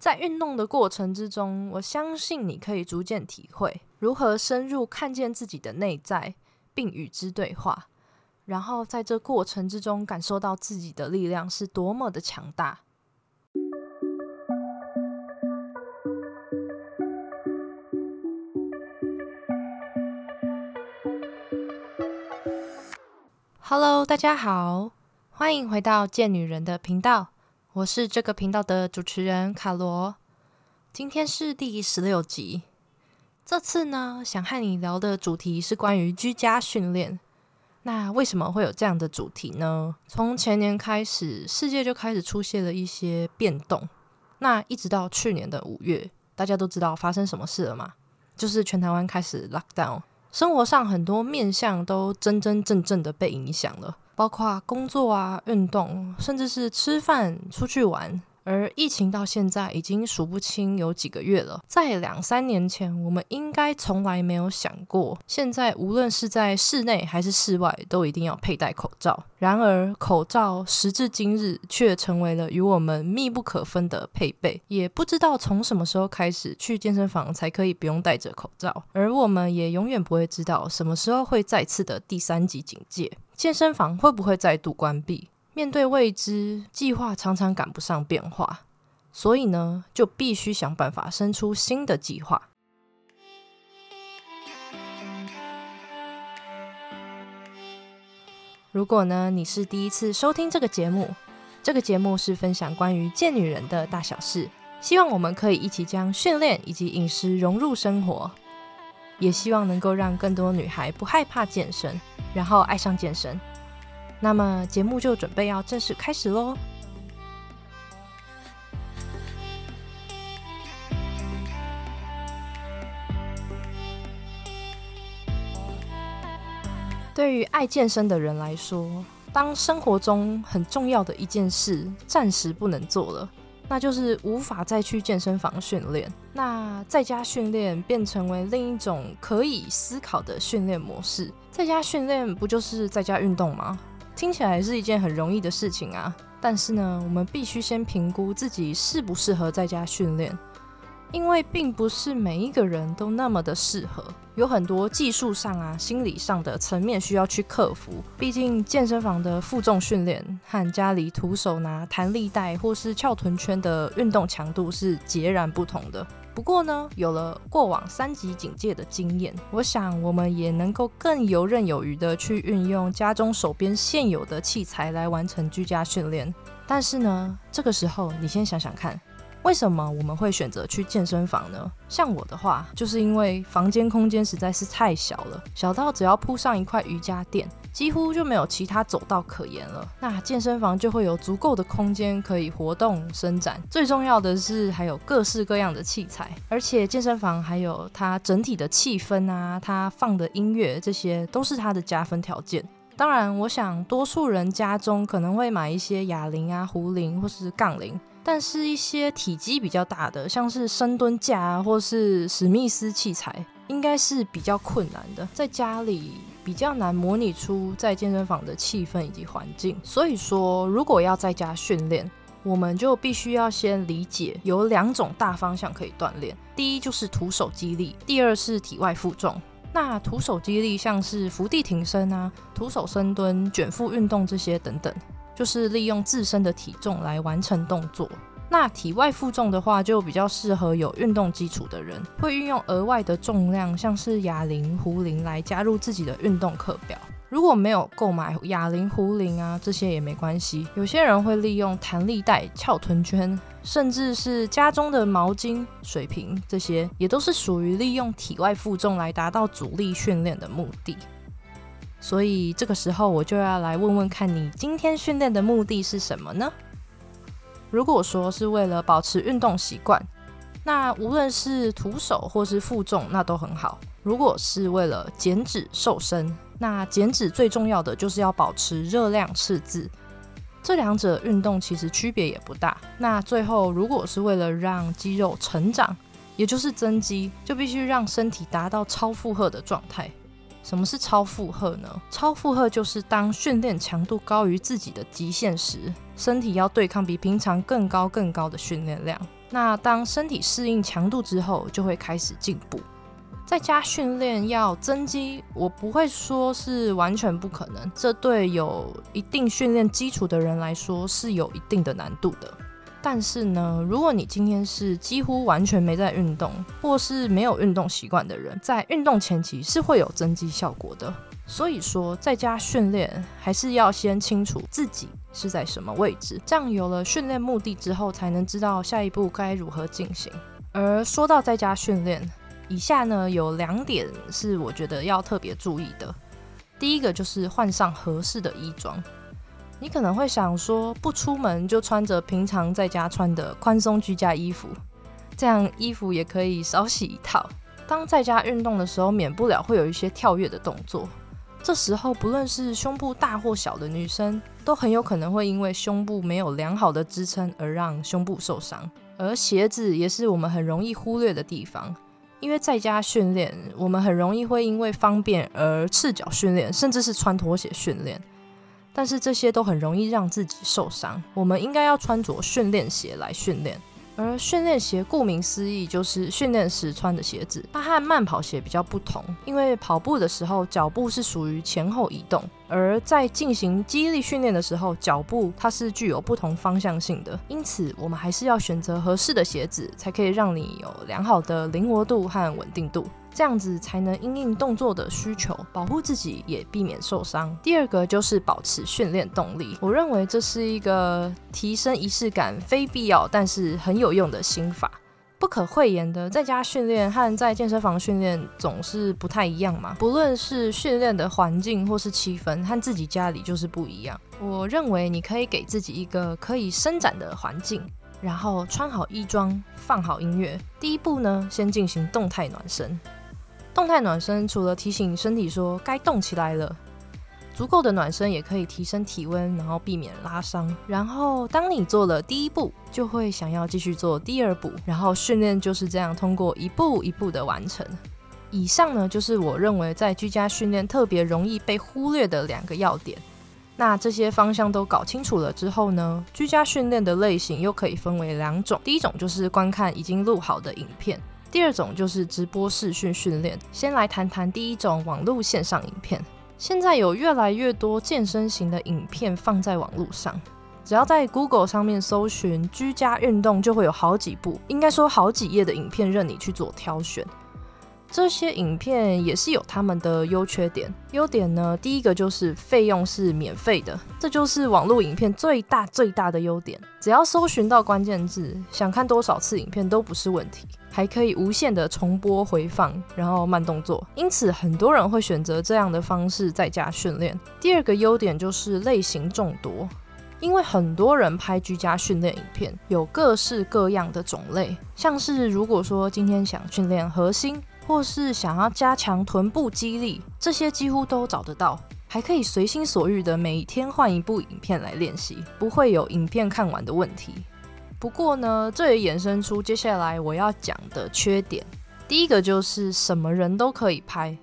在运动的过程之中，我相信你可以逐渐体会如何深入看见自己的内在，并与之对话，然后在这过程之中感受到自己的力量是多么的强大。Hello，大家好，欢迎回到贱女人的频道。我是这个频道的主持人卡罗，今天是第十六集。这次呢，想和你聊的主题是关于居家训练。那为什么会有这样的主题呢？从前年开始，世界就开始出现了一些变动。那一直到去年的五月，大家都知道发生什么事了吗？就是全台湾开始 lock down，生活上很多面向都真真正正的被影响了。包括工作啊、运动，甚至是吃饭、出去玩。而疫情到现在已经数不清有几个月了。在两三年前，我们应该从来没有想过，现在无论是在室内还是室外，都一定要佩戴口罩。然而，口罩时至今日却成为了与我们密不可分的配备。也不知道从什么时候开始，去健身房才可以不用戴着口罩。而我们也永远不会知道，什么时候会再次的第三级警戒，健身房会不会再度关闭。面对未知，计划常常赶不上变化，所以呢，就必须想办法生出新的计划。如果呢，你是第一次收听这个节目，这个节目是分享关于贱女人的大小事，希望我们可以一起将训练以及饮食融入生活，也希望能够让更多女孩不害怕健身，然后爱上健身。那么节目就准备要正式开始喽。对于爱健身的人来说，当生活中很重要的一件事暂时不能做了，那就是无法再去健身房训练。那在家训练便成为另一种可以思考的训练模式。在家训练不就是在家运动吗？听起来是一件很容易的事情啊，但是呢，我们必须先评估自己适不适合在家训练，因为并不是每一个人都那么的适合，有很多技术上啊、心理上的层面需要去克服。毕竟健身房的负重训练和家里徒手拿弹力带或是翘臀圈的运动强度是截然不同的。不过呢，有了过往三级警戒的经验，我想我们也能够更游刃有余的去运用家中手边现有的器材来完成居家训练。但是呢，这个时候你先想想看。为什么我们会选择去健身房呢？像我的话，就是因为房间空间实在是太小了，小到只要铺上一块瑜伽垫，几乎就没有其他走道可言了。那健身房就会有足够的空间可以活动伸展。最重要的是还有各式各样的器材，而且健身房还有它整体的气氛啊，它放的音乐，这些都是它的加分条件。当然，我想多数人家中可能会买一些哑铃啊、壶铃或是杠铃。但是，一些体积比较大的，像是深蹲架啊，或是史密斯器材，应该是比较困难的，在家里比较难模拟出在健身房的气氛以及环境。所以说，如果要在家训练，我们就必须要先理解有两种大方向可以锻炼。第一就是徒手肌力，第二是体外负重。那徒手肌力像是伏地挺身啊、徒手深蹲、卷腹运动这些等等。就是利用自身的体重来完成动作。那体外负重的话，就比较适合有运动基础的人，会运用额外的重量，像是哑铃、壶铃来加入自己的运动课表。如果没有购买哑铃、壶铃啊，这些也没关系。有些人会利用弹力带、翘臀圈，甚至是家中的毛巾、水瓶，这些也都是属于利用体外负重来达到阻力训练的目的。所以这个时候，我就要来问问看你今天训练的目的是什么呢？如果说是为了保持运动习惯，那无论是徒手或是负重，那都很好。如果是为了减脂瘦身，那减脂最重要的就是要保持热量赤字。这两者运动其实区别也不大。那最后，如果是为了让肌肉成长，也就是增肌，就必须让身体达到超负荷的状态。什么是超负荷呢？超负荷就是当训练强度高于自己的极限时，身体要对抗比平常更高更高的训练量。那当身体适应强度之后，就会开始进步。在家训练要增肌，我不会说是完全不可能，这对有一定训练基础的人来说是有一定的难度的。但是呢，如果你今天是几乎完全没在运动，或是没有运动习惯的人，在运动前期是会有增肌效果的。所以说，在家训练还是要先清楚自己是在什么位置，这样有了训练目的之后，才能知道下一步该如何进行。而说到在家训练，以下呢有两点是我觉得要特别注意的。第一个就是换上合适的衣装。你可能会想说，不出门就穿着平常在家穿的宽松居家衣服，这样衣服也可以少洗一套。当在家运动的时候，免不了会有一些跳跃的动作，这时候不论是胸部大或小的女生，都很有可能会因为胸部没有良好的支撑而让胸部受伤。而鞋子也是我们很容易忽略的地方。因为在家训练，我们很容易会因为方便而赤脚训练，甚至是穿拖鞋训练。但是这些都很容易让自己受伤。我们应该要穿着训练鞋来训练。而训练鞋顾名思义就是训练时穿的鞋子，它和慢跑鞋比较不同，因为跑步的时候脚步是属于前后移动，而在进行肌力训练的时候，脚步它是具有不同方向性的，因此我们还是要选择合适的鞋子，才可以让你有良好的灵活度和稳定度。这样子才能因应动作的需求，保护自己，也避免受伤。第二个就是保持训练动力，我认为这是一个提升仪式感、非必要但是很有用的心法。不可讳言的，在家训练和在健身房训练总是不太一样嘛。不论是训练的环境或是气氛，和自己家里就是不一样。我认为你可以给自己一个可以伸展的环境，然后穿好衣装，放好音乐。第一步呢，先进行动态暖身。动态暖身除了提醒身体说该动起来了，足够的暖身也可以提升体温，然后避免拉伤。然后当你做了第一步，就会想要继续做第二步，然后训练就是这样通过一步一步的完成。以上呢就是我认为在居家训练特别容易被忽略的两个要点。那这些方向都搞清楚了之后呢，居家训练的类型又可以分为两种，第一种就是观看已经录好的影片。第二种就是直播视讯训练。先来谈谈第一种网络线上影片。现在有越来越多健身型的影片放在网络上，只要在 Google 上面搜寻居家运动，就会有好几部，应该说好几页的影片任你去做挑选。这些影片也是有他们的优缺点。优点呢，第一个就是费用是免费的，这就是网络影片最大最大的优点。只要搜寻到关键字，想看多少次影片都不是问题，还可以无限的重播回放，然后慢动作。因此，很多人会选择这样的方式在家训练。第二个优点就是类型众多，因为很多人拍居家训练影片，有各式各样的种类，像是如果说今天想训练核心。或是想要加强臀部肌力，这些几乎都找得到，还可以随心所欲的每天换一部影片来练习，不会有影片看完的问题。不过呢，这也衍生出接下来我要讲的缺点。第一个就是什么人都可以拍，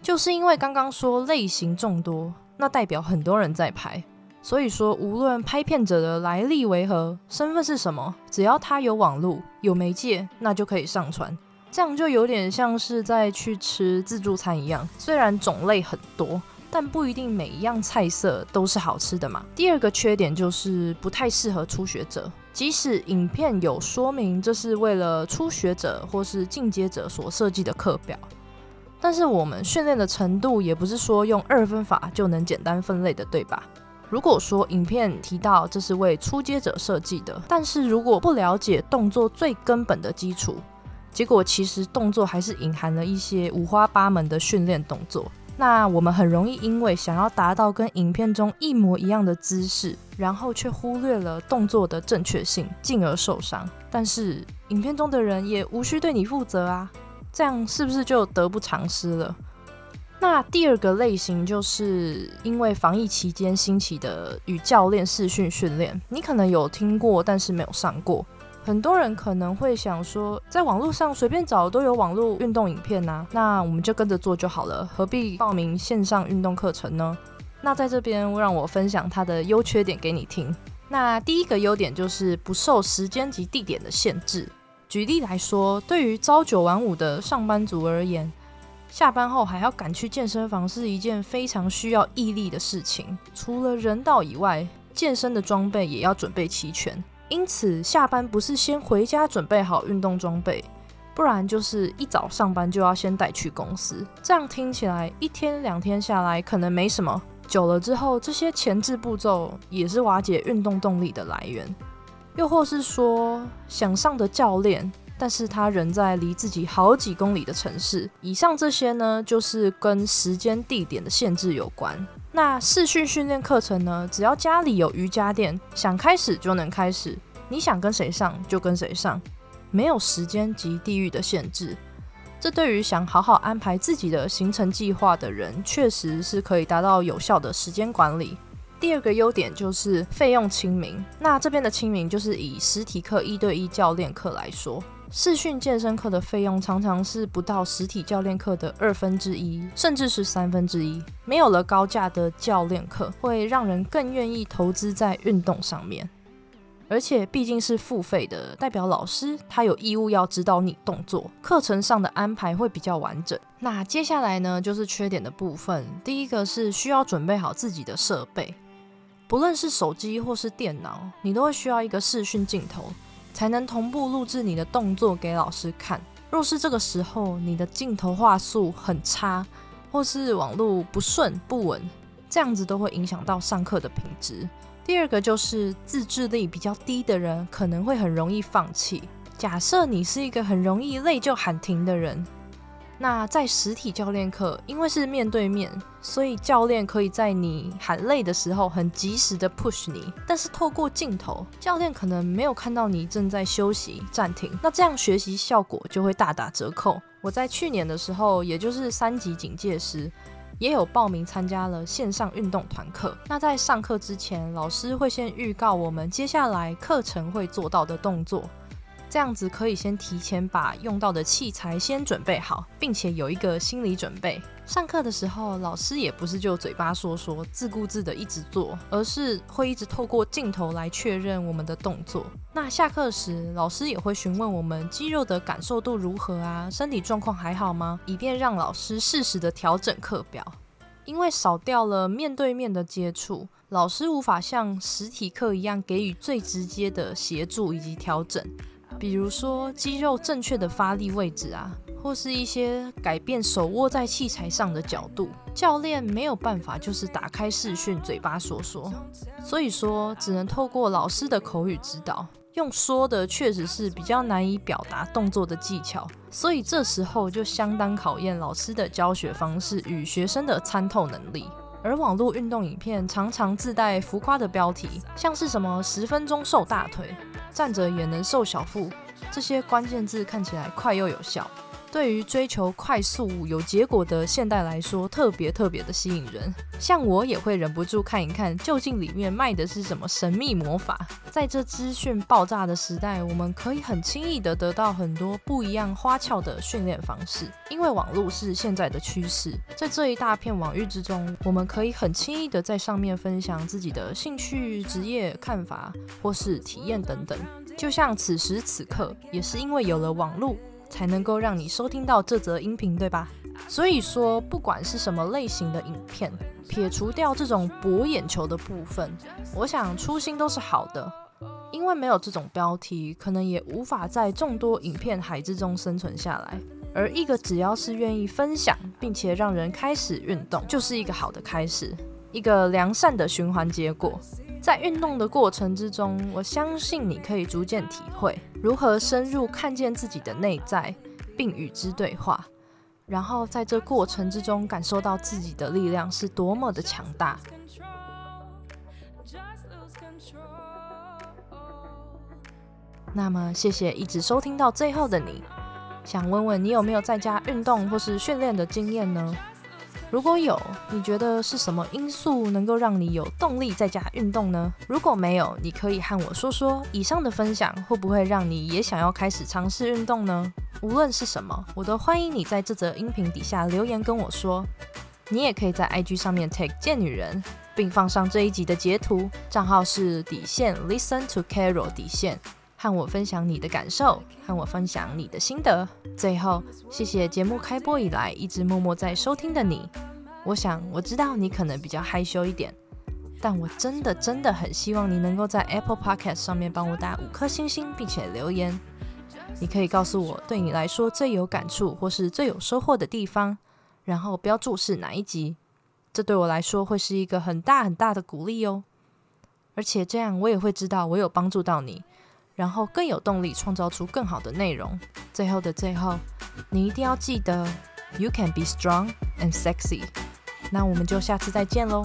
就是因为刚刚说类型众多，那代表很多人在拍，所以说无论拍片者的来历为何，身份是什么，只要他有网络有媒介，那就可以上传。这样就有点像是在去吃自助餐一样，虽然种类很多，但不一定每一样菜色都是好吃的嘛。第二个缺点就是不太适合初学者，即使影片有说明这是为了初学者或是进阶者所设计的课表，但是我们训练的程度也不是说用二分法就能简单分类的，对吧？如果说影片提到这是为初阶者设计的，但是如果不了解动作最根本的基础，结果其实动作还是隐含了一些五花八门的训练动作。那我们很容易因为想要达到跟影片中一模一样的姿势，然后却忽略了动作的正确性，进而受伤。但是影片中的人也无需对你负责啊，这样是不是就得不偿失了？那第二个类型就是因为防疫期间兴起的与教练视讯训练，你可能有听过，但是没有上过。很多人可能会想说，在网络上随便找都有网络运动影片呐，那我们就跟着做就好了，何必报名线上运动课程呢？那在这边让我分享它的优缺点给你听。那第一个优点就是不受时间及地点的限制。举例来说，对于朝九晚五的上班族而言，下班后还要赶去健身房是一件非常需要毅力的事情。除了人道以外，健身的装备也要准备齐全。因此，下班不是先回家准备好运动装备，不然就是一早上班就要先带去公司。这样听起来，一天两天下来可能没什么，久了之后，这些前置步骤也是瓦解运动动力的来源。又或是说，想上的教练，但是他人在离自己好几公里的城市。以上这些呢，就是跟时间地点的限制有关。那视讯训练课程呢，只要家里有瑜伽垫，想开始就能开始，你想跟谁上就跟谁上，没有时间及地域的限制。这对于想好好安排自己的行程计划的人，确实是可以达到有效的时间管理。第二个优点就是费用亲民。那这边的亲民，就是以实体课一对一教练课来说，视讯健身课的费用常常是不到实体教练课的二分之一，甚至是三分之一。没有了高价的教练课，会让人更愿意投资在运动上面。而且毕竟是付费的，代表老师他有义务要指导你动作，课程上的安排会比较完整。那接下来呢，就是缺点的部分。第一个是需要准备好自己的设备。不论是手机或是电脑，你都会需要一个视讯镜头，才能同步录制你的动作给老师看。若是这个时候你的镜头画素很差，或是网络不顺不稳，这样子都会影响到上课的品质。第二个就是自制力比较低的人，可能会很容易放弃。假设你是一个很容易累就喊停的人。那在实体教练课，因为是面对面，所以教练可以在你喊累的时候很及时的 push 你。但是透过镜头，教练可能没有看到你正在休息暂停，那这样学习效果就会大打折扣。我在去年的时候，也就是三级警戒时，也有报名参加了线上运动团课。那在上课之前，老师会先预告我们接下来课程会做到的动作。这样子可以先提前把用到的器材先准备好，并且有一个心理准备。上课的时候，老师也不是就嘴巴说说、自顾自的一直做，而是会一直透过镜头来确认我们的动作。那下课时，老师也会询问我们肌肉的感受度如何啊，身体状况还好吗？以便让老师适时的调整课表。因为少掉了面对面的接触，老师无法像实体课一样给予最直接的协助以及调整。比如说肌肉正确的发力位置啊，或是一些改变手握在器材上的角度，教练没有办法就是打开视讯嘴巴说说，所以说只能透过老师的口语指导，用说的确实是比较难以表达动作的技巧，所以这时候就相当考验老师的教学方式与学生的参透能力。而网络运动影片常常自带浮夸的标题，像是什么十分钟瘦大腿。站着也能瘦小腹，这些关键字看起来快又有效，对于追求快速有结果的现代来说，特别特别的吸引人。像我也会忍不住看一看，究竟里面卖的是什么神秘魔法。在这资讯爆炸的时代，我们可以很轻易的得到很多不一样花俏的训练方式，因为网络是现在的趋势。在这一大片网域之中，我们可以很轻易的在上面分享自己的兴趣、职业、看法或是体验等等。就像此时此刻，也是因为有了网络，才能够让你收听到这则音频，对吧？所以说，不管是什么类型的影片，撇除掉这种博眼球的部分，我想初心都是好的。因为没有这种标题，可能也无法在众多影片海之中生存下来。而一个只要是愿意分享，并且让人开始运动，就是一个好的开始，一个良善的循环结果。在运动的过程之中，我相信你可以逐渐体会如何深入看见自己的内在，并与之对话，然后在这过程之中感受到自己的力量是多么的强大。那么，谢谢一直收听到最后的你。想问问你有没有在家运动或是训练的经验呢？如果有，你觉得是什么因素能够让你有动力在家运动呢？如果没有，你可以和我说说，以上的分享会不会让你也想要开始尝试运动呢？无论是什么，我都欢迎你在这则音频底下留言跟我说。你也可以在 IG 上面 take 贱女人，并放上这一集的截图，账号是底线 Listen to Carol 底线，和我分享你的感受，和我分享你的心得。最后，谢谢节目开播以来一直默默在收听的你。我想我知道你可能比较害羞一点，但我真的真的很希望你能够在 Apple Podcast 上面帮我打五颗星星，并且留言。你可以告诉我对你来说最有感触或是最有收获的地方，然后标注是哪一集。这对我来说会是一个很大很大的鼓励哦，而且这样我也会知道我有帮助到你，然后更有动力创造出更好的内容。最后的最后，你一定要记得，You can be strong and sexy。那我们就下次再见喽。